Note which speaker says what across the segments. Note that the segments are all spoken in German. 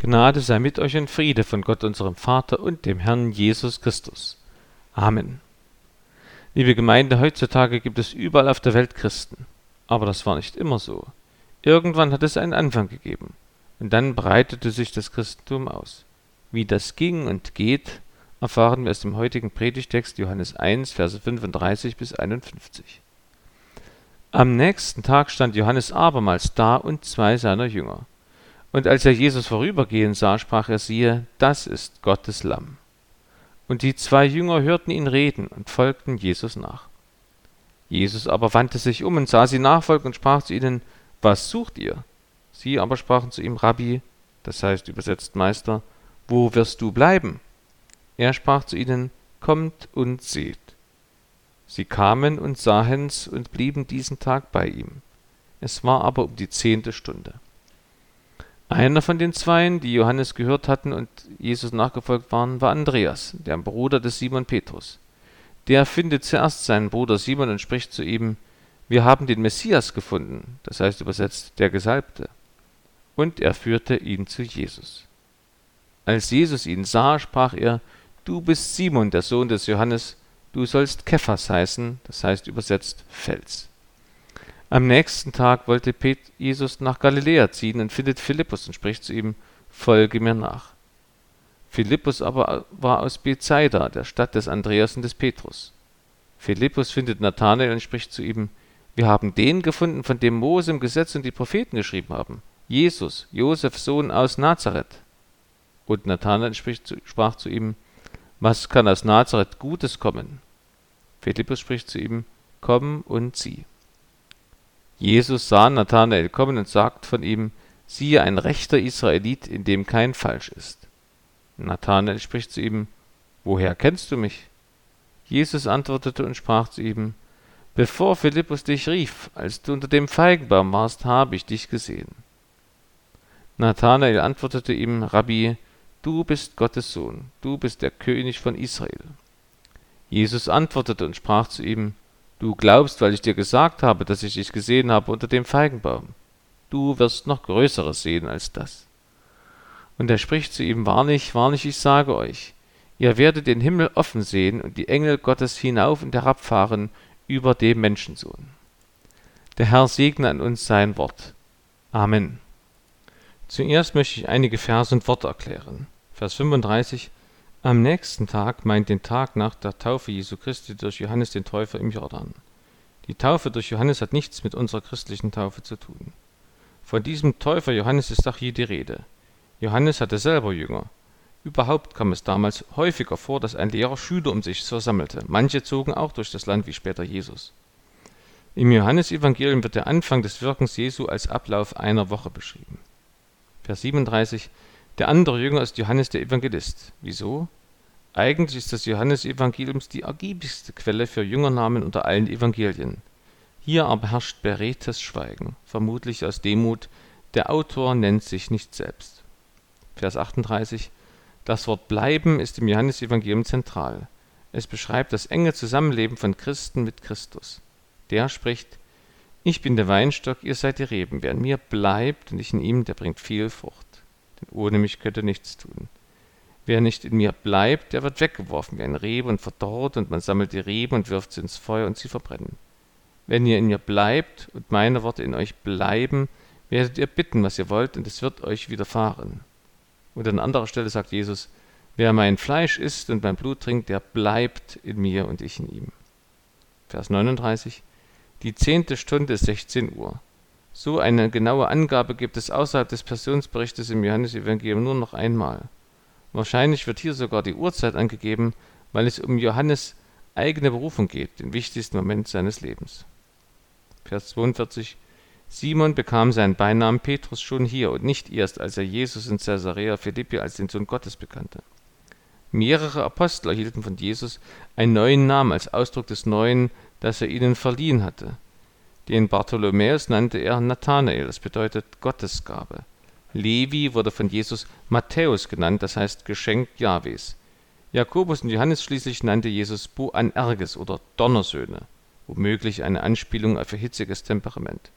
Speaker 1: Gnade sei mit euch und Friede von Gott unserem Vater und dem Herrn Jesus Christus. Amen. Liebe Gemeinde, heutzutage gibt es überall auf der Welt Christen. Aber das war nicht immer so. Irgendwann hat es einen Anfang gegeben. Und dann breitete sich das Christentum aus. Wie das ging und geht, erfahren wir aus dem heutigen Predigtext Johannes 1, Verse 35 bis 51. Am nächsten Tag stand Johannes abermals da und zwei seiner Jünger. Und als er Jesus vorübergehen sah, sprach er, siehe, das ist Gottes Lamm. Und die zwei Jünger hörten ihn reden und folgten Jesus nach. Jesus aber wandte sich um und sah sie nachfolgen und sprach zu ihnen, was sucht ihr? Sie aber sprachen zu ihm, Rabbi, das heißt übersetzt Meister, wo wirst du bleiben? Er sprach zu ihnen, kommt und seht. Sie kamen und sahen's und blieben diesen Tag bei ihm. Es war aber um die zehnte Stunde. Einer von den Zweien, die Johannes gehört hatten und Jesus nachgefolgt waren, war Andreas, der Bruder des Simon Petrus. Der findet zuerst seinen Bruder Simon und spricht zu ihm, wir haben den Messias gefunden, das heißt übersetzt der Gesalbte. Und er führte ihn zu Jesus. Als Jesus ihn sah, sprach er, du bist Simon, der Sohn des Johannes, du sollst Kephas heißen, das heißt übersetzt Fels. Am nächsten Tag wollte Jesus nach Galiläa ziehen und findet Philippus und spricht zu ihm, folge mir nach. Philippus aber war aus Bethsaida, der Stadt des Andreas und des Petrus. Philippus findet Nathanael und spricht zu ihm, wir haben den gefunden, von dem Mose im Gesetz und die Propheten geschrieben haben, Jesus, Josefs Sohn aus Nazareth. Und Nathanael sprach zu ihm, was kann aus Nazareth Gutes kommen? Philippus spricht zu ihm, komm und sieh. Jesus sah Nathanael kommen und sagt von ihm, siehe ein rechter Israelit, in dem kein Falsch ist. Nathanael spricht zu ihm, woher kennst du mich? Jesus antwortete und sprach zu ihm, bevor Philippus dich rief, als du unter dem Feigenbaum warst, habe ich dich gesehen. Nathanael antwortete ihm, Rabbi, du bist Gottes Sohn, du bist der König von Israel. Jesus antwortete und sprach zu ihm, Du glaubst, weil ich dir gesagt habe, dass ich dich gesehen habe unter dem Feigenbaum. Du wirst noch Größeres sehen als das. Und er spricht zu ihm, Wahrlich, wahrlich, ich sage euch, ihr werdet den Himmel offen sehen und die Engel Gottes hinauf und herabfahren über dem Menschensohn. Der Herr segne an uns sein Wort. Amen. Zuerst möchte ich einige Verse und Worte erklären. Vers 35 am nächsten Tag meint den Tag nach der Taufe Jesu Christi durch Johannes den Täufer im Jordan. Die Taufe durch Johannes hat nichts mit unserer christlichen Taufe zu tun. Von diesem Täufer Johannes ist auch hier die Rede. Johannes hatte selber Jünger. Überhaupt kam es damals häufiger vor, dass ein Lehrer Schüler um sich versammelte. Manche zogen auch durch das Land wie später Jesus. Im Johannesevangelium wird der Anfang des Wirkens Jesu als Ablauf einer Woche beschrieben. Vers 37 der andere Jünger ist Johannes der Evangelist. Wieso? Eigentlich ist das Johannesevangelium die ergiebigste Quelle für Jüngernamen unter allen Evangelien. Hier aber herrscht beredtes Schweigen, vermutlich aus Demut, der Autor nennt sich nicht selbst. Vers 38 Das Wort bleiben ist im Johannesevangelium zentral. Es beschreibt das enge Zusammenleben von Christen mit Christus. Der spricht, ich bin der Weinstock, ihr seid die Reben. Wer in mir bleibt und ich in ihm, der bringt viel Frucht denn ohne mich könnt ihr nichts tun. Wer nicht in mir bleibt, der wird weggeworfen wie ein Rebe und verdorrt, und man sammelt die Reben und wirft sie ins Feuer und sie verbrennen. Wenn ihr in mir bleibt und meine Worte in euch bleiben, werdet ihr bitten, was ihr wollt, und es wird euch widerfahren. Und an anderer Stelle sagt Jesus, wer mein Fleisch isst und mein Blut trinkt, der bleibt in mir und ich in ihm. Vers 39 Die zehnte Stunde ist 16 Uhr. So eine genaue Angabe gibt es außerhalb des Passionsberichtes im Johannesevangelium nur noch einmal. Wahrscheinlich wird hier sogar die Uhrzeit angegeben, weil es um Johannes eigene Berufung geht, den wichtigsten Moment seines Lebens. Vers 42 Simon bekam seinen Beinamen Petrus schon hier und nicht erst, als er Jesus in Caesarea Philippi als den Sohn Gottes bekannte. Mehrere Apostel erhielten von Jesus einen neuen Namen als Ausdruck des Neuen, das er ihnen verliehen hatte. Den Bartholomäus nannte er Nathanael, das bedeutet Gottesgabe. Levi wurde von Jesus Matthäus genannt, das heißt Geschenk Jahwes. Jakobus und Johannes schließlich nannte Jesus Boanerges oder Donnersöhne, womöglich eine Anspielung auf ihr hitziges Temperament.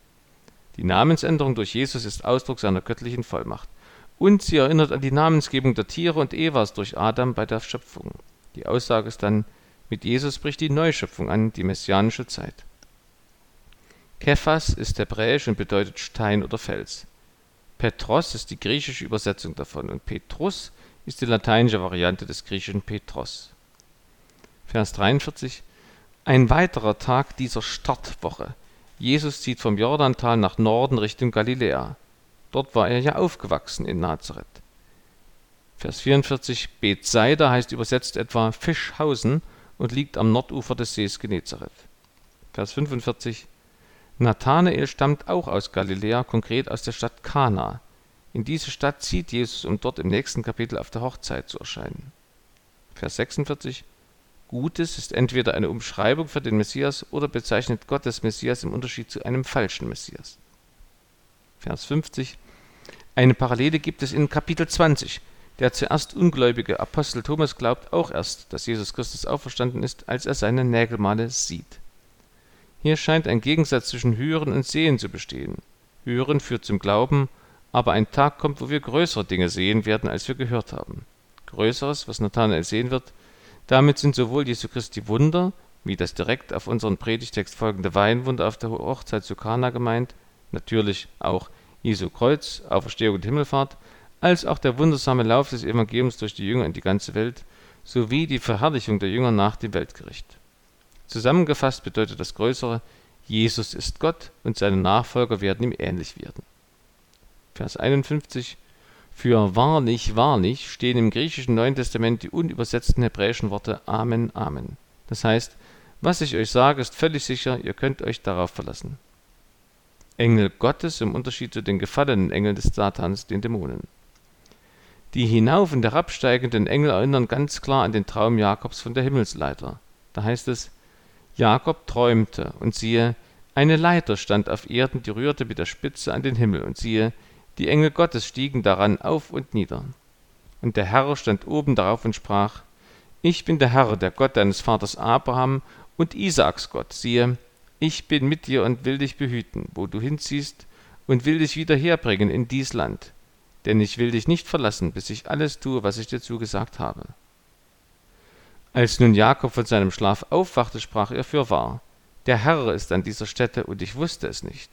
Speaker 1: Die Namensänderung durch Jesus ist Ausdruck seiner göttlichen Vollmacht. Und sie erinnert an die Namensgebung der Tiere und Evas durch Adam bei der Schöpfung. Die Aussage ist dann, mit Jesus bricht die Neuschöpfung an, die messianische Zeit. Kephas ist hebräisch und bedeutet Stein oder Fels. Petros ist die griechische Übersetzung davon und Petrus ist die lateinische Variante des griechischen Petros. Vers 43 Ein weiterer Tag dieser Startwoche. Jesus zieht vom Jordantal nach Norden Richtung Galiläa. Dort war er ja aufgewachsen in Nazareth. Vers 44 Bethsaida heißt übersetzt etwa Fischhausen und liegt am Nordufer des Sees Genezareth. Vers 45 Nathanael stammt auch aus Galiläa, konkret aus der Stadt Kana. In diese Stadt zieht Jesus, um dort im nächsten Kapitel auf der Hochzeit zu erscheinen. Vers 46 Gutes ist entweder eine Umschreibung für den Messias oder bezeichnet Gott des Messias im Unterschied zu einem falschen Messias. Vers 50 Eine Parallele gibt es in Kapitel 20. Der zuerst ungläubige Apostel Thomas glaubt auch erst, dass Jesus Christus auferstanden ist, als er seine Nägelmale sieht. Hier scheint ein Gegensatz zwischen Hören und Sehen zu bestehen. Hören führt zum Glauben, aber ein Tag kommt, wo wir größere Dinge sehen werden, als wir gehört haben. Größeres, was Nathanael sehen wird, damit sind sowohl Jesu Christi Wunder, wie das direkt auf unseren Predigtext folgende Weinwunder auf der Hochzeit zu Kana gemeint, natürlich auch Jesu Kreuz, Auferstehung und Himmelfahrt, als auch der wundersame Lauf des Evangeliums durch die Jünger in die ganze Welt, sowie die Verherrlichung der Jünger nach dem Weltgericht. Zusammengefasst bedeutet das Größere, Jesus ist Gott und seine Nachfolger werden ihm ähnlich werden. Vers 51 Für wahrlich, wahrlich stehen im griechischen Neuen Testament die unübersetzten hebräischen Worte Amen, Amen. Das heißt, was ich euch sage, ist völlig sicher, ihr könnt euch darauf verlassen. Engel Gottes im Unterschied zu den gefallenen Engeln des Satans, den Dämonen. Die hinauf- und herabsteigenden Engel erinnern ganz klar an den Traum Jakobs von der Himmelsleiter. Da heißt es, Jakob träumte, und siehe, eine Leiter stand auf Erden, die rührte mit der Spitze an den Himmel, und siehe, die Engel Gottes stiegen daran auf und nieder. Und der Herr stand oben darauf und sprach, Ich bin der Herr, der Gott deines Vaters Abraham und Isaaks Gott. Siehe, ich bin mit dir und will dich behüten, wo du hinziehst, und will dich wieder herbringen in dies Land. Denn ich will dich nicht verlassen, bis ich alles tue, was ich dir zugesagt habe. Als nun Jakob von seinem Schlaf aufwachte, sprach er fürwahr, der Herr ist an dieser Stätte, und ich wusste es nicht.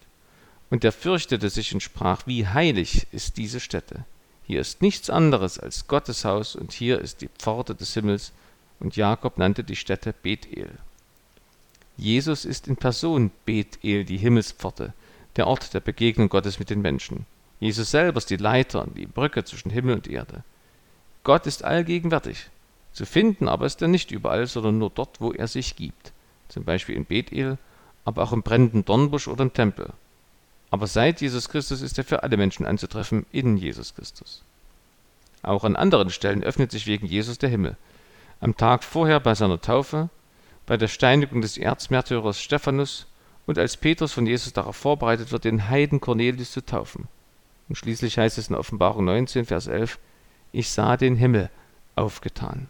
Speaker 1: Und er fürchtete sich und sprach, wie heilig ist diese Stätte. Hier ist nichts anderes als Gottes Haus, und hier ist die Pforte des Himmels. Und Jakob nannte die Stätte Bethel. Jesus ist in Person Bethel, die Himmelspforte, der Ort der Begegnung Gottes mit den Menschen. Jesus selber ist die Leiter, die Brücke zwischen Himmel und Erde. Gott ist allgegenwärtig. Zu finden aber ist er nicht überall, sondern nur dort, wo er sich gibt. Zum Beispiel in Bethel, aber auch im brennenden Dornbusch oder im Tempel. Aber seit Jesus Christus ist er für alle Menschen anzutreffen in Jesus Christus. Auch an anderen Stellen öffnet sich wegen Jesus der Himmel. Am Tag vorher bei seiner Taufe, bei der Steinigung des Erzmärtyrers Stephanus und als Petrus von Jesus darauf vorbereitet wird, den Heiden Cornelius zu taufen. Und schließlich heißt es in Offenbarung 19, Vers 11, ich sah den Himmel aufgetan.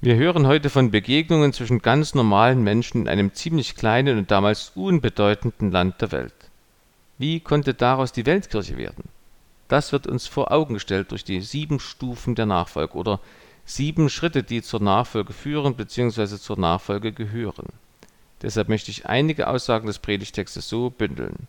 Speaker 1: Wir hören heute von Begegnungen zwischen ganz normalen Menschen in einem ziemlich kleinen und damals unbedeutenden Land der Welt. Wie konnte daraus die Weltkirche werden? Das wird uns vor Augen gestellt durch die sieben Stufen der Nachfolge oder sieben Schritte, die zur Nachfolge führen bzw. zur Nachfolge gehören. Deshalb möchte ich einige Aussagen des Predigtextes so bündeln.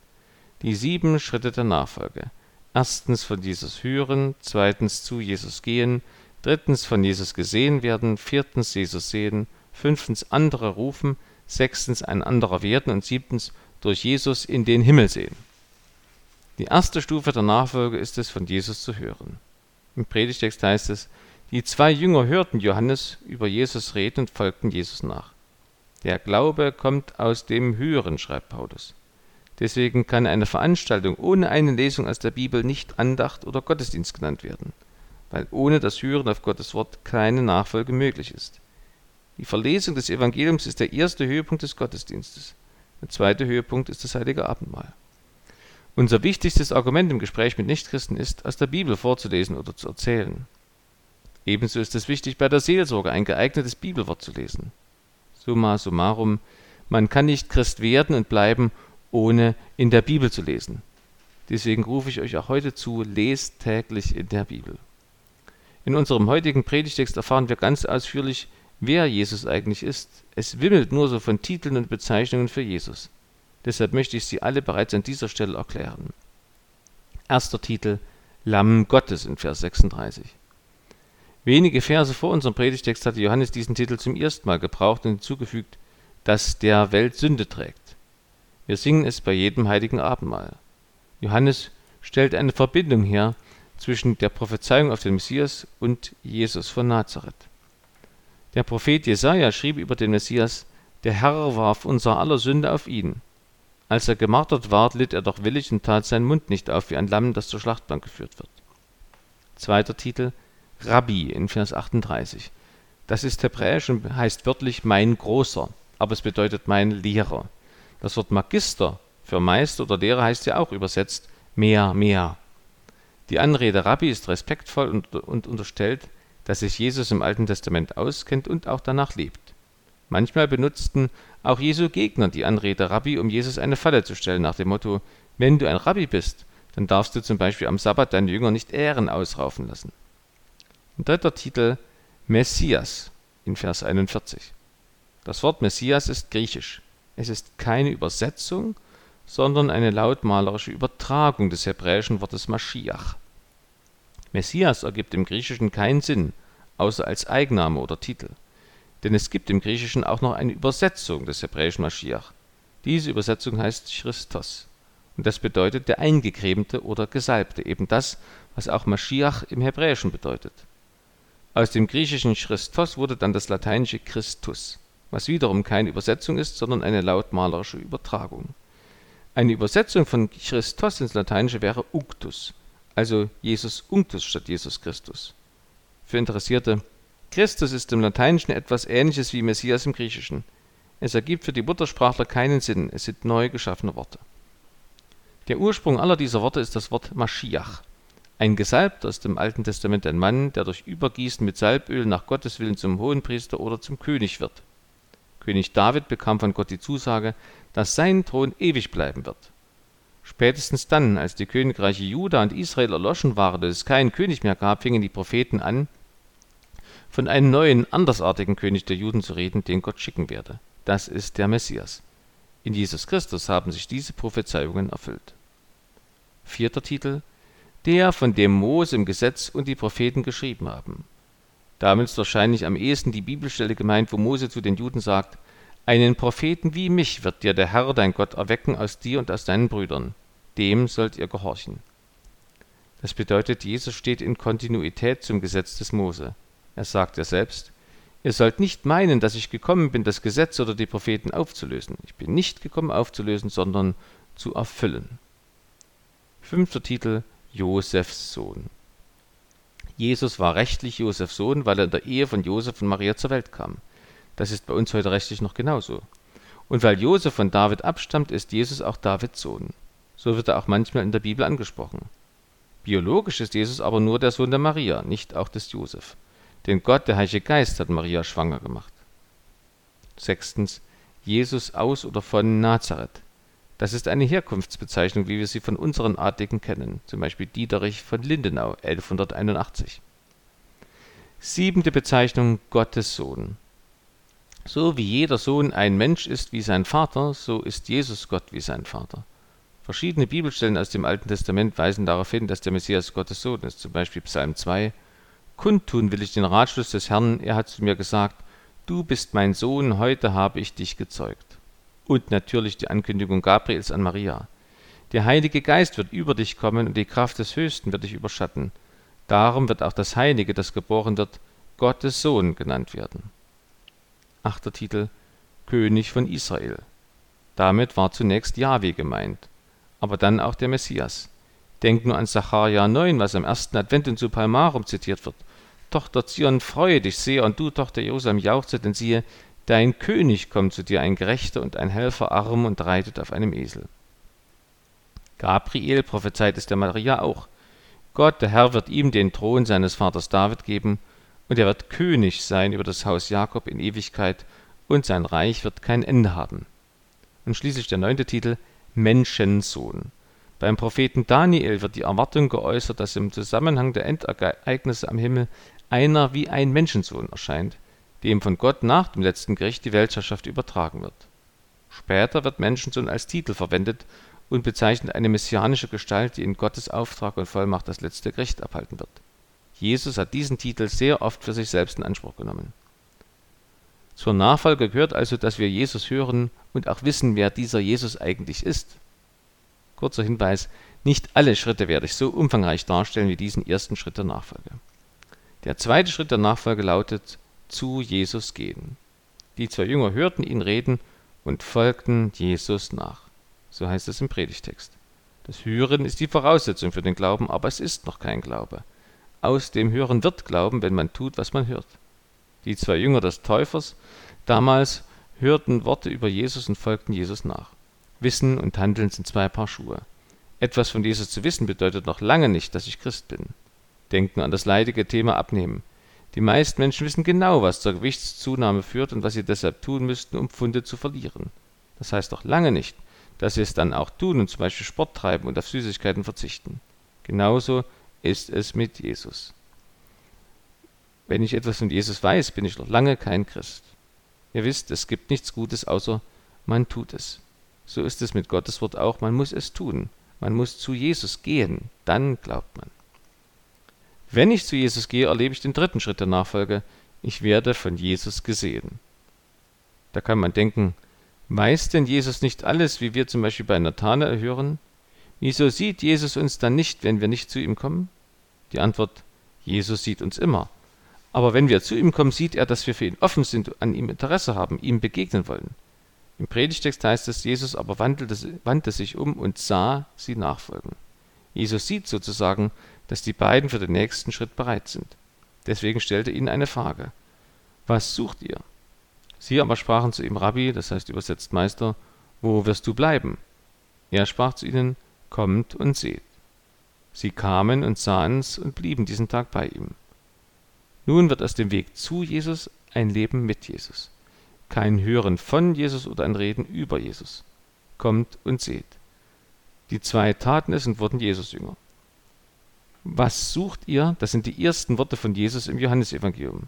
Speaker 1: Die sieben Schritte der Nachfolge. Erstens von Jesus hören, zweitens zu Jesus gehen, drittens von Jesus gesehen werden, viertens Jesus sehen, fünftens andere rufen, sechstens ein anderer werden und siebtens durch Jesus in den Himmel sehen. Die erste Stufe der Nachfolge ist es, von Jesus zu hören. Im Predigtext heißt es, die zwei Jünger hörten Johannes über Jesus reden und folgten Jesus nach. Der Glaube kommt aus dem Hören, schreibt Paulus. Deswegen kann eine Veranstaltung ohne eine Lesung aus der Bibel nicht Andacht oder Gottesdienst genannt werden, weil ohne das Hören auf Gottes Wort keine Nachfolge möglich ist. Die Verlesung des Evangeliums ist der erste Höhepunkt des Gottesdienstes. Der zweite Höhepunkt ist das heilige Abendmahl. Unser wichtigstes Argument im Gespräch mit Nichtchristen ist, aus der Bibel vorzulesen oder zu erzählen. Ebenso ist es wichtig, bei der Seelsorge ein geeignetes Bibelwort zu lesen. Summa summarum, man kann nicht Christ werden und bleiben, ohne in der Bibel zu lesen. Deswegen rufe ich euch auch heute zu, lest täglich in der Bibel. In unserem heutigen Predigtext erfahren wir ganz ausführlich, wer Jesus eigentlich ist. Es wimmelt nur so von Titeln und Bezeichnungen für Jesus. Deshalb möchte ich sie alle bereits an dieser Stelle erklären. Erster Titel Lamm Gottes in Vers 36. Wenige Verse vor unserem Predigtext hatte Johannes diesen Titel zum ersten Mal gebraucht und hinzugefügt, dass der Welt Sünde trägt. Wir singen es bei jedem heiligen Abendmahl. Johannes stellt eine Verbindung her zwischen der Prophezeiung auf den Messias und Jesus von Nazareth. Der Prophet Jesaja schrieb über den Messias: Der Herr warf unser aller Sünde auf ihn. Als er gemartert ward, litt er doch willig und tat seinen Mund nicht auf wie ein Lamm, das zur Schlachtbank geführt wird. Zweiter Titel Rabbi in Vers 38. Das ist hebräisch und heißt wörtlich mein Großer, aber es bedeutet mein Lehrer. Das Wort Magister für Meister oder Lehrer heißt ja auch übersetzt mehr, mehr. Die Anrede Rabbi ist respektvoll und, und unterstellt, dass sich Jesus im Alten Testament auskennt und auch danach lebt. Manchmal benutzten auch Jesu Gegner die Anrede Rabbi, um Jesus eine Falle zu stellen, nach dem Motto: Wenn du ein Rabbi bist, dann darfst du zum Beispiel am Sabbat deine Jünger nicht Ehren ausraufen lassen. Dritter Titel Messias in Vers 41. Das Wort Messias ist griechisch. Es ist keine Übersetzung, sondern eine lautmalerische Übertragung des hebräischen Wortes Maschiach. Messias ergibt im Griechischen keinen Sinn, außer als Eigenname oder Titel. Denn es gibt im Griechischen auch noch eine Übersetzung des hebräischen Maschiach. Diese Übersetzung heißt Christos. Und das bedeutet der Eingecremte oder Gesalbte, eben das, was auch Maschiach im Hebräischen bedeutet. Aus dem griechischen Christos wurde dann das lateinische Christus, was wiederum keine Übersetzung ist, sondern eine lautmalerische Übertragung. Eine Übersetzung von Christos ins Lateinische wäre Unctus, also Jesus Unctus statt Jesus Christus. Für Interessierte Christus ist im Lateinischen etwas ähnliches wie Messias im Griechischen. Es ergibt für die Muttersprachler keinen Sinn, es sind neu geschaffene Worte. Der Ursprung aller dieser Worte ist das Wort Maschiach. Ein Gesalbter ist im Alten Testament ein Mann, der durch Übergießen mit Salböl nach Gottes Willen zum Hohenpriester oder zum König wird. König David bekam von Gott die Zusage, dass sein Thron ewig bleiben wird. Spätestens dann, als die Königreiche Juda und Israel erloschen waren und es keinen König mehr gab, fingen die Propheten an, von einem neuen, andersartigen König der Juden zu reden, den Gott schicken werde. Das ist der Messias. In Jesus Christus haben sich diese Prophezeiungen erfüllt. Vierter Titel Der, von dem Mose im Gesetz und die Propheten geschrieben haben. Damit ist wahrscheinlich am ehesten die Bibelstelle gemeint, wo Mose zu den Juden sagt, einen Propheten wie mich wird dir der Herr dein Gott erwecken aus dir und aus deinen Brüdern. Dem sollt ihr gehorchen. Das bedeutet, Jesus steht in Kontinuität zum Gesetz des Mose. Er sagt ja selbst, ihr sollt nicht meinen, dass ich gekommen bin, das Gesetz oder die Propheten aufzulösen. Ich bin nicht gekommen aufzulösen, sondern zu erfüllen. Fünfter Titel Josefs Sohn. Jesus war rechtlich Josefs Sohn, weil er in der Ehe von Josef und Maria zur Welt kam. Das ist bei uns heute rechtlich noch genauso. Und weil Josef von David abstammt, ist Jesus auch Davids Sohn. So wird er auch manchmal in der Bibel angesprochen. Biologisch ist Jesus aber nur der Sohn der Maria, nicht auch des Josef. Denn Gott, der Heilige Geist, hat Maria schwanger gemacht. Sechstens. Jesus aus oder von Nazareth. Das ist eine Herkunftsbezeichnung, wie wir sie von unseren Adligen kennen, zum Beispiel Diederich von Lindenau 1181. Siebente Bezeichnung Gottes Sohn. So wie jeder Sohn ein Mensch ist wie sein Vater, so ist Jesus Gott wie sein Vater. Verschiedene Bibelstellen aus dem Alten Testament weisen darauf hin, dass der Messias Gottes Sohn ist, zum Beispiel Psalm 2, Kundtun will ich den Ratschluss des Herrn, er hat zu mir gesagt, du bist mein Sohn, heute habe ich dich gezeugt. Und natürlich die Ankündigung Gabriels an Maria. Der Heilige Geist wird über dich kommen und die Kraft des Höchsten wird dich überschatten. Darum wird auch das Heilige, das geboren wird, Gottes Sohn genannt werden. Achter Titel König von Israel. Damit war zunächst Jahwe gemeint, aber dann auch der Messias. Denkt nur an Sacharja 9, was am ersten Advent in Supalmarum zitiert wird. Tochter Zion, freue dich sehr, und du, Tochter Jerusalem, jauchze, denn siehe, dein König kommt zu dir, ein Gerechter und ein Helfer, arm und reitet auf einem Esel. Gabriel prophezeit es der Maria auch. Gott, der Herr, wird ihm den Thron seines Vaters David geben, und er wird König sein über das Haus Jakob in Ewigkeit, und sein Reich wird kein Ende haben. Und schließlich der neunte Titel Menschensohn. Beim Propheten Daniel wird die Erwartung geäußert, dass im Zusammenhang der Endereignisse am Himmel einer wie ein Menschensohn erscheint, dem von Gott nach dem letzten Gericht die Weltherrschaft übertragen wird. Später wird Menschensohn als Titel verwendet und bezeichnet eine messianische Gestalt, die in Gottes Auftrag und Vollmacht das letzte Gericht abhalten wird. Jesus hat diesen Titel sehr oft für sich selbst in Anspruch genommen. Zur Nachfolge gehört also, dass wir Jesus hören und auch wissen, wer dieser Jesus eigentlich ist. Kurzer Hinweis, nicht alle Schritte werde ich so umfangreich darstellen wie diesen ersten Schritt der Nachfolge. Der zweite Schritt der Nachfolge lautet zu Jesus gehen. Die zwei Jünger hörten ihn reden und folgten Jesus nach. So heißt es im Predigtext. Das Hören ist die Voraussetzung für den Glauben, aber es ist noch kein Glaube. Aus dem Hören wird Glauben, wenn man tut, was man hört. Die zwei Jünger des Täufers damals hörten Worte über Jesus und folgten Jesus nach. Wissen und Handeln sind zwei Paar Schuhe. Etwas von Jesus zu wissen bedeutet noch lange nicht, dass ich Christ bin. Denken an das leidige Thema Abnehmen. Die meisten Menschen wissen genau, was zur Gewichtszunahme führt und was sie deshalb tun müssten, um Pfunde zu verlieren. Das heißt noch lange nicht, dass sie es dann auch tun und zum Beispiel Sport treiben und auf Süßigkeiten verzichten. Genauso ist es mit Jesus. Wenn ich etwas von Jesus weiß, bin ich noch lange kein Christ. Ihr wisst, es gibt nichts Gutes, außer man tut es. So ist es mit Gottes Wort auch, man muss es tun. Man muss zu Jesus gehen, dann glaubt man. Wenn ich zu Jesus gehe, erlebe ich den dritten Schritt der Nachfolge. Ich werde von Jesus gesehen. Da kann man denken, weiß denn Jesus nicht alles, wie wir zum Beispiel bei Nathanael hören? Wieso sieht Jesus uns dann nicht, wenn wir nicht zu ihm kommen? Die Antwort, Jesus sieht uns immer. Aber wenn wir zu ihm kommen, sieht er, dass wir für ihn offen sind, an ihm Interesse haben, ihm begegnen wollen. Im Predigtext heißt es, Jesus aber wandte sich um und sah sie nachfolgen. Jesus sieht sozusagen, dass die beiden für den nächsten Schritt bereit sind. Deswegen stellte ihnen eine Frage. Was sucht ihr? Sie aber sprachen zu ihm Rabbi, das heißt übersetzt Meister, wo wirst du bleiben? Er sprach zu ihnen, kommt und seht. Sie kamen und sahen's und blieben diesen Tag bei ihm. Nun wird aus dem Weg zu Jesus ein Leben mit Jesus kein Hören von Jesus oder ein Reden über Jesus. Kommt und seht. Die zwei taten es und wurden Jesus-Jünger. Was sucht ihr? Das sind die ersten Worte von Jesus im Johannesevangelium.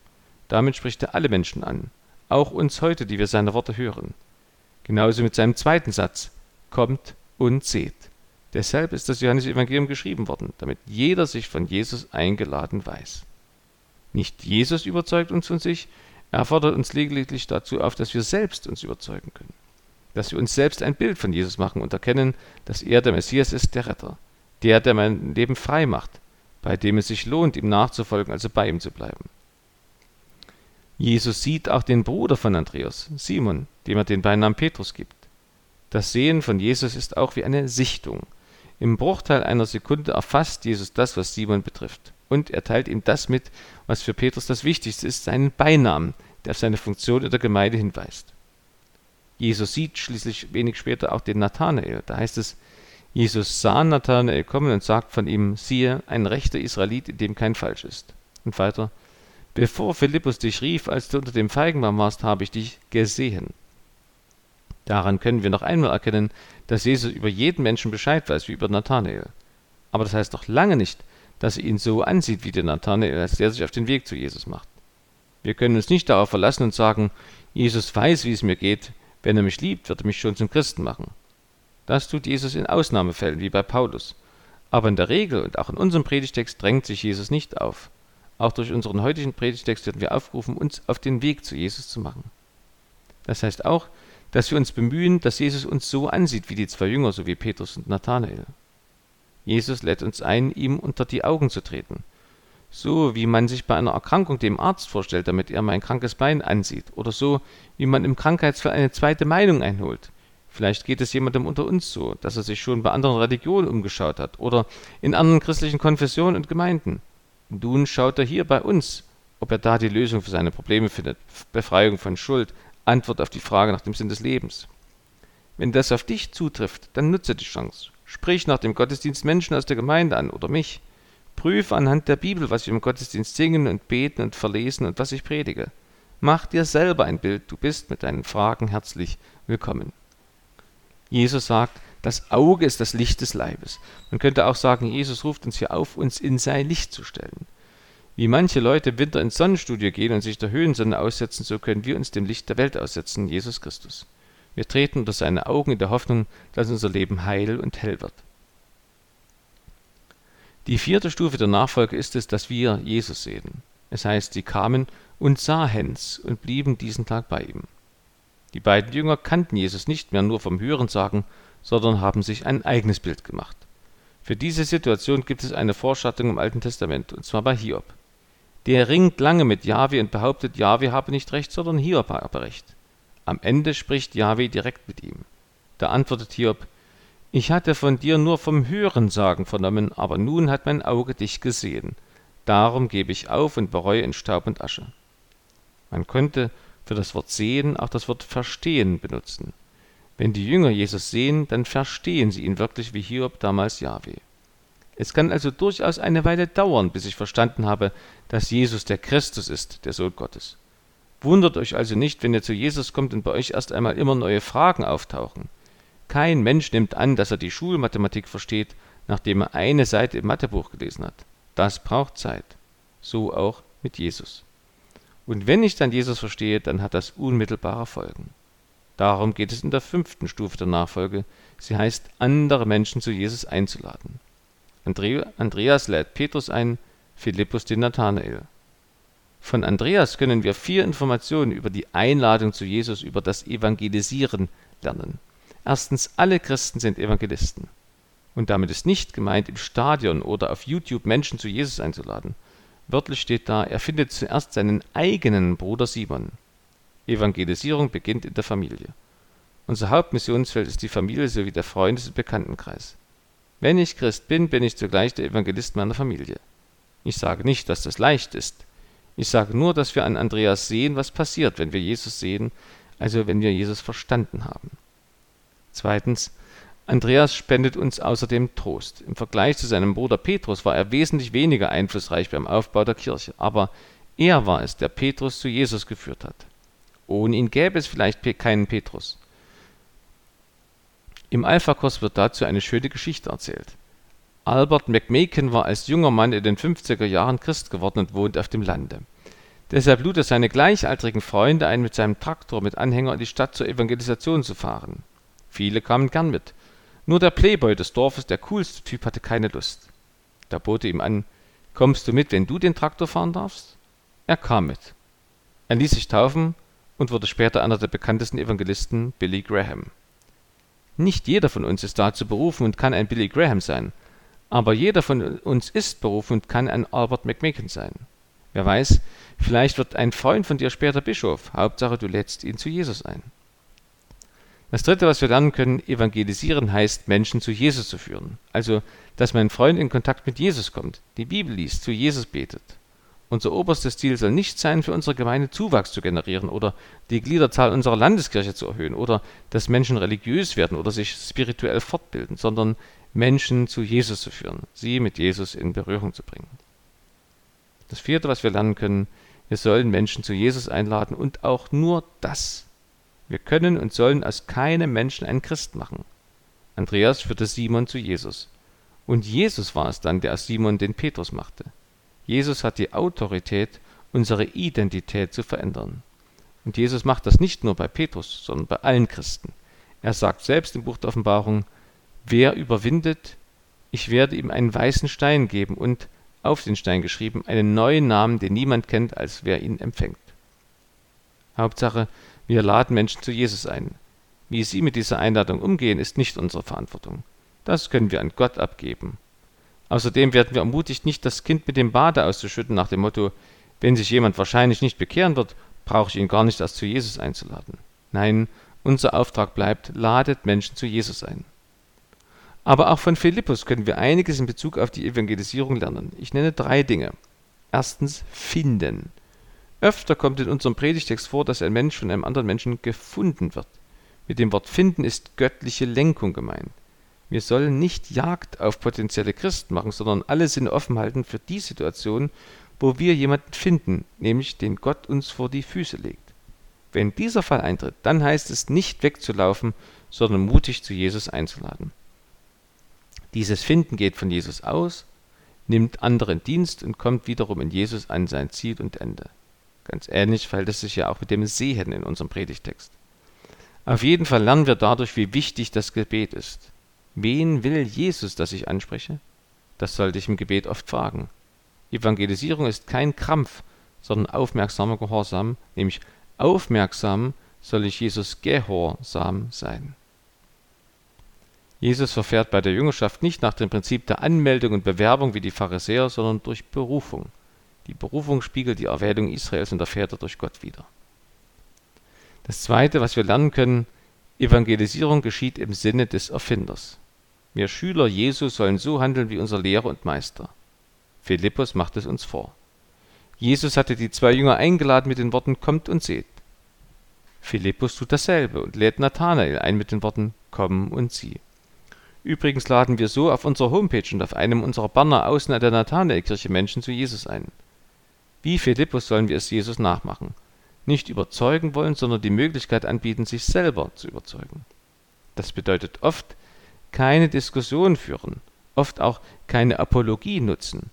Speaker 1: Damit spricht er alle Menschen an, auch uns heute, die wir seine Worte hören. Genauso mit seinem zweiten Satz, kommt und seht. Deshalb ist das Johannesevangelium geschrieben worden, damit jeder sich von Jesus eingeladen weiß. Nicht Jesus überzeugt uns von sich, er fordert uns lediglich dazu auf, dass wir selbst uns überzeugen können. Dass wir uns selbst ein Bild von Jesus machen und erkennen, dass er der Messias ist, der Retter. Der, der mein Leben frei macht, bei dem es sich lohnt, ihm nachzufolgen, also bei ihm zu bleiben. Jesus sieht auch den Bruder von Andreas, Simon, dem er den Beinamen Petrus gibt. Das Sehen von Jesus ist auch wie eine Sichtung. Im Bruchteil einer Sekunde erfasst Jesus das, was Simon betrifft und er teilt ihm das mit, was für Petrus das Wichtigste ist, seinen Beinamen, der auf seine Funktion in der Gemeinde hinweist. Jesus sieht schließlich wenig später auch den Nathanael. Da heißt es, Jesus sah Nathanael kommen und sagt von ihm, siehe, ein rechter Israelit, in dem kein Falsch ist. Und weiter, bevor Philippus dich rief, als du unter dem Feigenbaum warst, habe ich dich gesehen. Daran können wir noch einmal erkennen, dass Jesus über jeden Menschen Bescheid weiß, wie über Nathanael. Aber das heißt noch lange nicht, dass er ihn so ansieht wie der Nathanael, als der sich auf den Weg zu Jesus macht. Wir können uns nicht darauf verlassen und sagen, Jesus weiß, wie es mir geht, wenn er mich liebt, wird er mich schon zum Christen machen. Das tut Jesus in Ausnahmefällen, wie bei Paulus. Aber in der Regel und auch in unserem Predigtext drängt sich Jesus nicht auf. Auch durch unseren heutigen Predigtext werden wir aufgerufen, uns auf den Weg zu Jesus zu machen. Das heißt auch, dass wir uns bemühen, dass Jesus uns so ansieht wie die zwei Jünger, so wie Petrus und Nathanael. Jesus lädt uns ein, ihm unter die Augen zu treten. So wie man sich bei einer Erkrankung dem Arzt vorstellt, damit er mein krankes Bein ansieht. Oder so, wie man im Krankheitsfall eine zweite Meinung einholt. Vielleicht geht es jemandem unter uns so, dass er sich schon bei anderen Religionen umgeschaut hat oder in anderen christlichen Konfessionen und Gemeinden. Nun schaut er hier bei uns, ob er da die Lösung für seine Probleme findet, Befreiung von Schuld, Antwort auf die Frage nach dem Sinn des Lebens. Wenn das auf dich zutrifft, dann nutze die Chance. Sprich nach dem Gottesdienst Menschen aus der Gemeinde an oder mich. Prüfe anhand der Bibel, was wir im Gottesdienst singen und beten und verlesen und was ich predige. Mach dir selber ein Bild, du bist mit deinen Fragen herzlich willkommen. Jesus sagt, Das Auge ist das Licht des Leibes. Man könnte auch sagen, Jesus ruft uns hier auf, uns in sein Licht zu stellen. Wie manche Leute im Winter ins Sonnenstudio gehen und sich der Höhensonne aussetzen, so können wir uns dem Licht der Welt aussetzen, Jesus Christus. Wir treten unter seine Augen in der Hoffnung, dass unser Leben heil und hell wird. Die vierte Stufe der Nachfolge ist es, dass wir Jesus sehen. Es heißt, sie kamen und sahens und blieben diesen Tag bei ihm. Die beiden Jünger kannten Jesus nicht mehr nur vom Hörensagen, sondern haben sich ein eigenes Bild gemacht. Für diese Situation gibt es eine Vorschattung im Alten Testament, und zwar bei Hiob. Der ringt lange mit Jahwe und behauptet, Jahwe habe nicht recht, sondern Hiob habe recht. Am Ende spricht Jahwe direkt mit ihm. Da antwortet Hiob, ich hatte von dir nur vom Hörensagen vernommen, aber nun hat mein Auge dich gesehen. Darum gebe ich auf und bereue in Staub und Asche. Man könnte für das Wort sehen auch das Wort verstehen benutzen. Wenn die Jünger Jesus sehen, dann verstehen sie ihn wirklich wie Hiob damals Jahwe. Es kann also durchaus eine Weile dauern, bis ich verstanden habe, dass Jesus der Christus ist, der Sohn Gottes. Wundert euch also nicht, wenn ihr zu Jesus kommt und bei euch erst einmal immer neue Fragen auftauchen. Kein Mensch nimmt an, dass er die Schulmathematik versteht, nachdem er eine Seite im Mathebuch gelesen hat. Das braucht Zeit. So auch mit Jesus. Und wenn ich dann Jesus verstehe, dann hat das unmittelbare Folgen. Darum geht es in der fünften Stufe der Nachfolge. Sie heißt, andere Menschen zu Jesus einzuladen. Andreas lädt Petrus ein, Philippus den Nathanael. Von Andreas können wir vier Informationen über die Einladung zu Jesus, über das Evangelisieren lernen. Erstens, alle Christen sind Evangelisten. Und damit ist nicht gemeint, im Stadion oder auf YouTube Menschen zu Jesus einzuladen. Wörtlich steht da, er findet zuerst seinen eigenen Bruder Simon. Evangelisierung beginnt in der Familie. Unser Hauptmissionsfeld ist die Familie sowie der Freundes- und Bekanntenkreis. Wenn ich Christ bin, bin ich zugleich der Evangelist meiner Familie. Ich sage nicht, dass das leicht ist. Ich sage nur, dass wir an Andreas sehen, was passiert, wenn wir Jesus sehen, also wenn wir Jesus verstanden haben. Zweitens, Andreas spendet uns außerdem Trost. Im Vergleich zu seinem Bruder Petrus war er wesentlich weniger einflussreich beim Aufbau der Kirche, aber er war es, der Petrus zu Jesus geführt hat. Ohne ihn gäbe es vielleicht keinen Petrus. Im Alpha-Kurs wird dazu eine schöne Geschichte erzählt. Albert McMakin war als junger Mann in den 50er Jahren Christ geworden und wohnt auf dem Lande. Deshalb lud er seine gleichaltrigen Freunde ein, mit seinem Traktor mit Anhänger in die Stadt zur Evangelisation zu fahren. Viele kamen gern mit. Nur der Playboy des Dorfes, der coolste Typ, hatte keine Lust. Da bot ihm an, kommst du mit, wenn du den Traktor fahren darfst? Er kam mit. Er ließ sich taufen und wurde später einer der bekanntesten Evangelisten, Billy Graham. Nicht jeder von uns ist dazu berufen und kann ein Billy Graham sein, aber jeder von uns ist berufen und kann ein Albert McMakin sein. Wer weiß, vielleicht wird ein Freund von dir später Bischof. Hauptsache, du lädst ihn zu Jesus ein. Das dritte, was wir lernen können, evangelisieren heißt, Menschen zu Jesus zu führen. Also, dass mein Freund in Kontakt mit Jesus kommt, die Bibel liest, zu Jesus betet. Unser oberstes Ziel soll nicht sein, für unsere Gemeinde Zuwachs zu generieren oder die Gliederzahl unserer Landeskirche zu erhöhen oder dass Menschen religiös werden oder sich spirituell fortbilden, sondern Menschen zu Jesus zu führen, sie mit Jesus in Berührung zu bringen. Das vierte, was wir lernen können, wir sollen Menschen zu Jesus einladen und auch nur das. Wir können und sollen aus keinem Menschen einen Christ machen. Andreas führte Simon zu Jesus. Und Jesus war es dann, der aus Simon den Petrus machte. Jesus hat die Autorität, unsere Identität zu verändern. Und Jesus macht das nicht nur bei Petrus, sondern bei allen Christen. Er sagt selbst im Buch der Offenbarung, Wer überwindet, ich werde ihm einen weißen Stein geben und auf den Stein geschrieben einen neuen Namen, den niemand kennt, als wer ihn empfängt. Hauptsache, wir laden Menschen zu Jesus ein. Wie sie mit dieser Einladung umgehen, ist nicht unsere Verantwortung. Das können wir an Gott abgeben. Außerdem werden wir ermutigt, nicht das Kind mit dem Bade auszuschütten nach dem Motto, wenn sich jemand wahrscheinlich nicht bekehren wird, brauche ich ihn gar nicht erst zu Jesus einzuladen. Nein, unser Auftrag bleibt, ladet Menschen zu Jesus ein. Aber auch von Philippus können wir einiges in Bezug auf die Evangelisierung lernen. Ich nenne drei Dinge. Erstens finden. Öfter kommt in unserem Predigtext vor, dass ein Mensch von einem anderen Menschen gefunden wird. Mit dem Wort finden ist göttliche Lenkung gemeint. Wir sollen nicht Jagd auf potenzielle Christen machen, sondern alle Sinne offen halten für die Situation, wo wir jemanden finden, nämlich den Gott uns vor die Füße legt. Wenn dieser Fall eintritt, dann heißt es nicht wegzulaufen, sondern mutig zu Jesus einzuladen. Dieses Finden geht von Jesus aus, nimmt anderen Dienst und kommt wiederum in Jesus an sein Ziel und Ende. Ganz ähnlich verhält es sich ja auch mit dem Sehen in unserem Predigtext. Auf jeden Fall lernen wir dadurch, wie wichtig das Gebet ist. Wen will Jesus, dass ich anspreche? Das sollte ich im Gebet oft fragen. Evangelisierung ist kein Krampf, sondern aufmerksamer Gehorsam, nämlich aufmerksam soll ich Jesus gehorsam sein. Jesus verfährt bei der Jüngerschaft nicht nach dem Prinzip der Anmeldung und Bewerbung wie die Pharisäer, sondern durch Berufung. Die Berufung spiegelt die Erwählung Israels und der Väter durch Gott wider. Das Zweite, was wir lernen können, Evangelisierung geschieht im Sinne des Erfinders. Wir Schüler Jesu sollen so handeln wie unser Lehrer und Meister. Philippus macht es uns vor. Jesus hatte die zwei Jünger eingeladen mit den Worten Kommt und seht. Philippus tut dasselbe und lädt Nathanael ein mit den Worten Komm und sieh. Übrigens laden wir so auf unserer Homepage und auf einem unserer Banner außen an der Nathanaelkirche Menschen zu Jesus ein. Wie Philippus sollen wir es Jesus nachmachen. Nicht überzeugen wollen, sondern die Möglichkeit anbieten, sich selber zu überzeugen. Das bedeutet oft keine Diskussion führen, oft auch keine Apologie nutzen.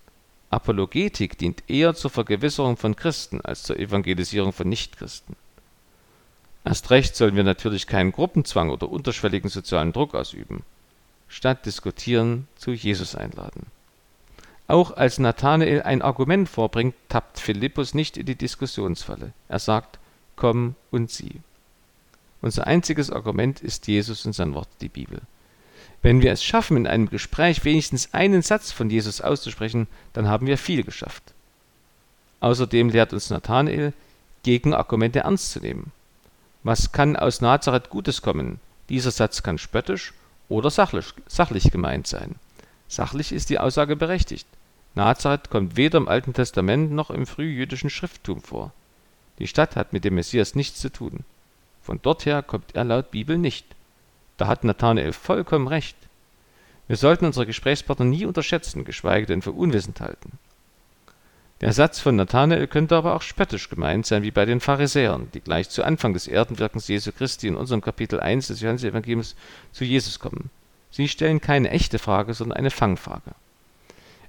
Speaker 1: Apologetik dient eher zur Vergewisserung von Christen als zur Evangelisierung von Nichtchristen. Erst recht sollen wir natürlich keinen Gruppenzwang oder unterschwelligen sozialen Druck ausüben. Statt diskutieren, zu Jesus einladen. Auch als Nathanael ein Argument vorbringt, tappt Philippus nicht in die Diskussionsfalle. Er sagt, komm und sieh. Unser einziges Argument ist Jesus und sein Wort, die Bibel. Wenn wir es schaffen, in einem Gespräch wenigstens einen Satz von Jesus auszusprechen, dann haben wir viel geschafft. Außerdem lehrt uns Nathanael, Gegenargumente ernst zu nehmen. Was kann aus Nazareth Gutes kommen? Dieser Satz kann spöttisch oder sachlich, sachlich gemeint sein. Sachlich ist die Aussage berechtigt. Nazareth kommt weder im Alten Testament noch im frühjüdischen Schrifttum vor. Die Stadt hat mit dem Messias nichts zu tun. Von dorther kommt er laut Bibel nicht. Da hat Nathanael vollkommen recht. Wir sollten unsere Gesprächspartner nie unterschätzen, geschweige denn für unwissend halten. Der Satz von Nathanael könnte aber auch spöttisch gemeint sein, wie bei den Pharisäern, die gleich zu Anfang des Erdenwirkens Jesu Christi in unserem Kapitel 1 des Johannesevangeliums zu Jesus kommen. Sie stellen keine echte Frage, sondern eine Fangfrage.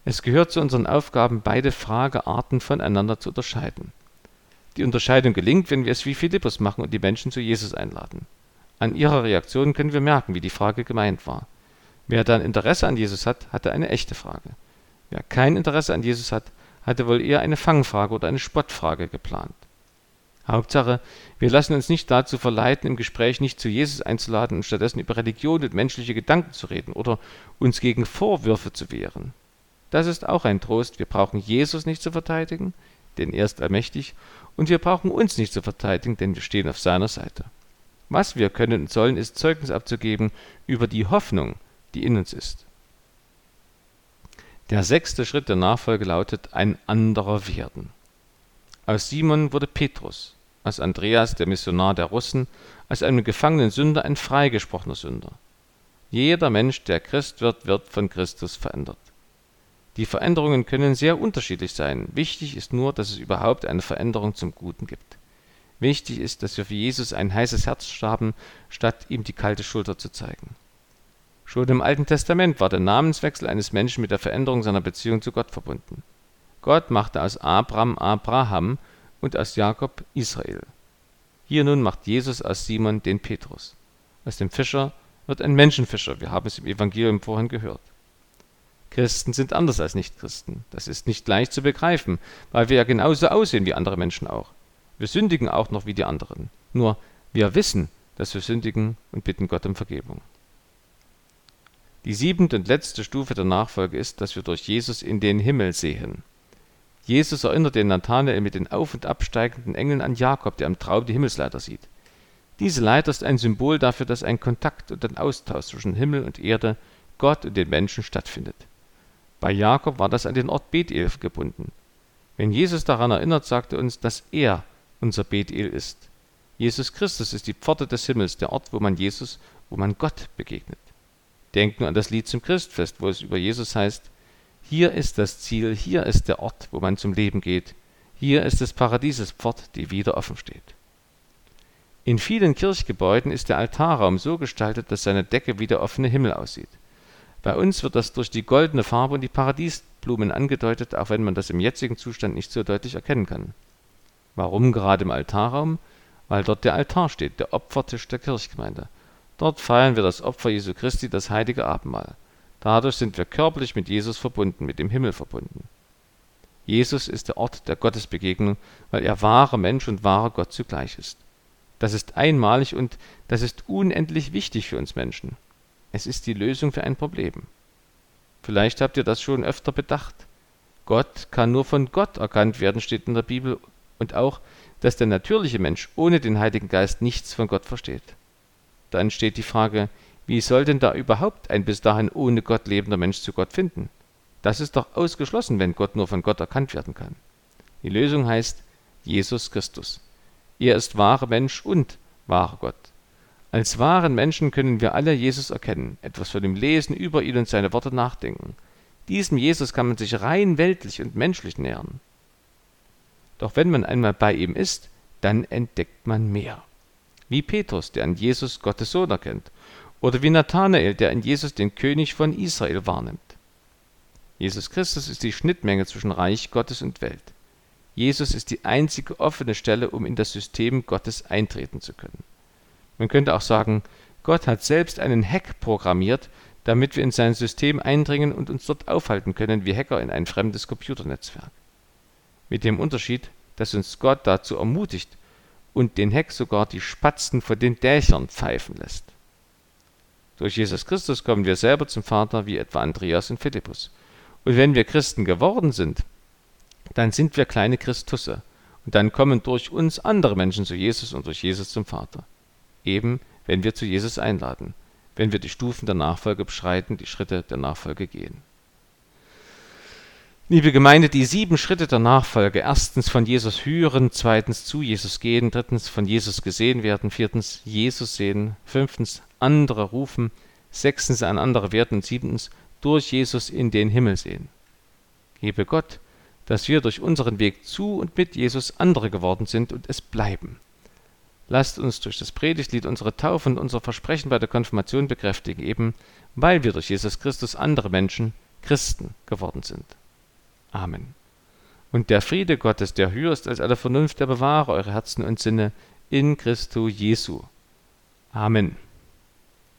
Speaker 1: Es gehört zu unseren Aufgaben, beide Fragearten voneinander zu unterscheiden. Die Unterscheidung gelingt, wenn wir es wie Philippus machen und die Menschen zu Jesus einladen. An ihrer Reaktion können wir merken, wie die Frage gemeint war. Wer dann Interesse an Jesus hat, hatte eine echte Frage. Wer kein Interesse an Jesus hat, hatte wohl eher eine Fangfrage oder eine Spottfrage geplant. Hauptsache, wir lassen uns nicht dazu verleiten, im Gespräch nicht zu Jesus einzuladen und stattdessen über Religion und menschliche Gedanken zu reden oder uns gegen Vorwürfe zu wehren. Das ist auch ein Trost. Wir brauchen Jesus nicht zu verteidigen, denn er ist allmächtig, und wir brauchen uns nicht zu verteidigen, denn wir stehen auf seiner Seite. Was wir können und sollen, ist Zeugnis abzugeben über die Hoffnung, die in uns ist. Der sechste Schritt der Nachfolge lautet ein anderer werden. Aus Simon wurde Petrus, aus Andreas, der Missionar der Russen, aus einem gefangenen Sünder ein freigesprochener Sünder. Jeder Mensch, der Christ wird, wird von Christus verändert. Die Veränderungen können sehr unterschiedlich sein. Wichtig ist nur, dass es überhaupt eine Veränderung zum Guten gibt. Wichtig ist, dass wir für Jesus ein heißes Herz haben, statt ihm die kalte Schulter zu zeigen. Schon im Alten Testament war der Namenswechsel eines Menschen mit der Veränderung seiner Beziehung zu Gott verbunden. Gott machte aus Abram Abraham und aus Jakob Israel. Hier nun macht Jesus aus Simon den Petrus. Aus dem Fischer wird ein Menschenfischer, wir haben es im Evangelium vorhin gehört. Christen sind anders als Nichtchristen. Das ist nicht leicht zu begreifen, weil wir ja genauso aussehen wie andere Menschen auch. Wir sündigen auch noch wie die anderen. Nur wir wissen, dass wir sündigen und bitten Gott um Vergebung. Die siebente und letzte Stufe der Nachfolge ist, dass wir durch Jesus in den Himmel sehen. Jesus erinnert den Nathanael mit den auf- und absteigenden Engeln an Jakob, der im Traum die Himmelsleiter sieht. Diese Leiter ist ein Symbol dafür, dass ein Kontakt und ein Austausch zwischen Himmel und Erde, Gott und den Menschen stattfindet. Bei Jakob war das an den Ort Bethel gebunden. Wenn Jesus daran erinnert, sagte uns, dass er unser Bethel ist. Jesus Christus ist die Pforte des Himmels, der Ort, wo man Jesus, wo man Gott begegnet. Denken an das Lied zum Christfest, wo es über Jesus heißt, hier ist das Ziel, hier ist der Ort, wo man zum Leben geht, hier ist des Paradieses Pfort, die wieder offen steht. In vielen Kirchgebäuden ist der Altarraum so gestaltet, dass seine Decke wie der offene Himmel aussieht. Bei uns wird das durch die goldene Farbe und die Paradiesblumen angedeutet, auch wenn man das im jetzigen Zustand nicht so deutlich erkennen kann. Warum gerade im Altarraum? Weil dort der Altar steht, der Opfertisch der Kirchgemeinde. Dort feiern wir das Opfer Jesu Christi, das heilige Abendmahl. Dadurch sind wir körperlich mit Jesus verbunden, mit dem Himmel verbunden. Jesus ist der Ort der Gottesbegegnung, weil er wahrer Mensch und wahrer Gott zugleich ist. Das ist einmalig und das ist unendlich wichtig für uns Menschen. Es ist die Lösung für ein Problem. Vielleicht habt ihr das schon öfter bedacht. Gott kann nur von Gott erkannt werden, steht in der Bibel, und auch, dass der natürliche Mensch ohne den Heiligen Geist nichts von Gott versteht. Dann steht die Frage, wie soll denn da überhaupt ein bis dahin ohne Gott lebender Mensch zu Gott finden? Das ist doch ausgeschlossen, wenn Gott nur von Gott erkannt werden kann. Die Lösung heißt Jesus Christus. Er ist wahrer Mensch und wahrer Gott. Als wahren Menschen können wir alle Jesus erkennen, etwas von ihm lesen, über ihn und seine Worte nachdenken. Diesem Jesus kann man sich rein weltlich und menschlich nähern. Doch wenn man einmal bei ihm ist, dann entdeckt man mehr. Wie Petrus, der an Jesus Gottes Sohn erkennt, oder wie Nathanael, der in Jesus den König von Israel wahrnimmt. Jesus Christus ist die Schnittmenge zwischen Reich Gottes und Welt. Jesus ist die einzige offene Stelle, um in das System Gottes eintreten zu können. Man könnte auch sagen, Gott hat selbst einen Hack programmiert, damit wir in sein System eindringen und uns dort aufhalten können wie Hacker in ein fremdes Computernetzwerk. Mit dem Unterschied, dass uns Gott dazu ermutigt und den Hack sogar die Spatzen von den Dächern pfeifen lässt. Durch Jesus Christus kommen wir selber zum Vater, wie etwa Andreas und Philippus. Und wenn wir Christen geworden sind, dann sind wir kleine Christusse. Und dann kommen durch uns andere Menschen zu Jesus und durch Jesus zum Vater. Eben, wenn wir zu Jesus einladen, wenn wir die Stufen der Nachfolge beschreiten, die Schritte der Nachfolge gehen. Liebe Gemeinde, die sieben Schritte der Nachfolge. Erstens von Jesus hören, zweitens zu Jesus gehen, drittens von Jesus gesehen werden, viertens Jesus sehen, fünftens andere rufen, sechstens an andere werden und siebtens durch Jesus in den Himmel sehen. Gebe Gott, dass wir durch unseren Weg zu und mit Jesus andere geworden sind und es bleiben. Lasst uns durch das Predigtlied unsere Taufe und unser Versprechen bei der Konfirmation bekräftigen, eben weil wir durch Jesus Christus andere Menschen, Christen geworden sind. Amen. Und der Friede Gottes, der höher ist als alle Vernunft, der bewahre eure Herzen und Sinne in Christo Jesu. Amen.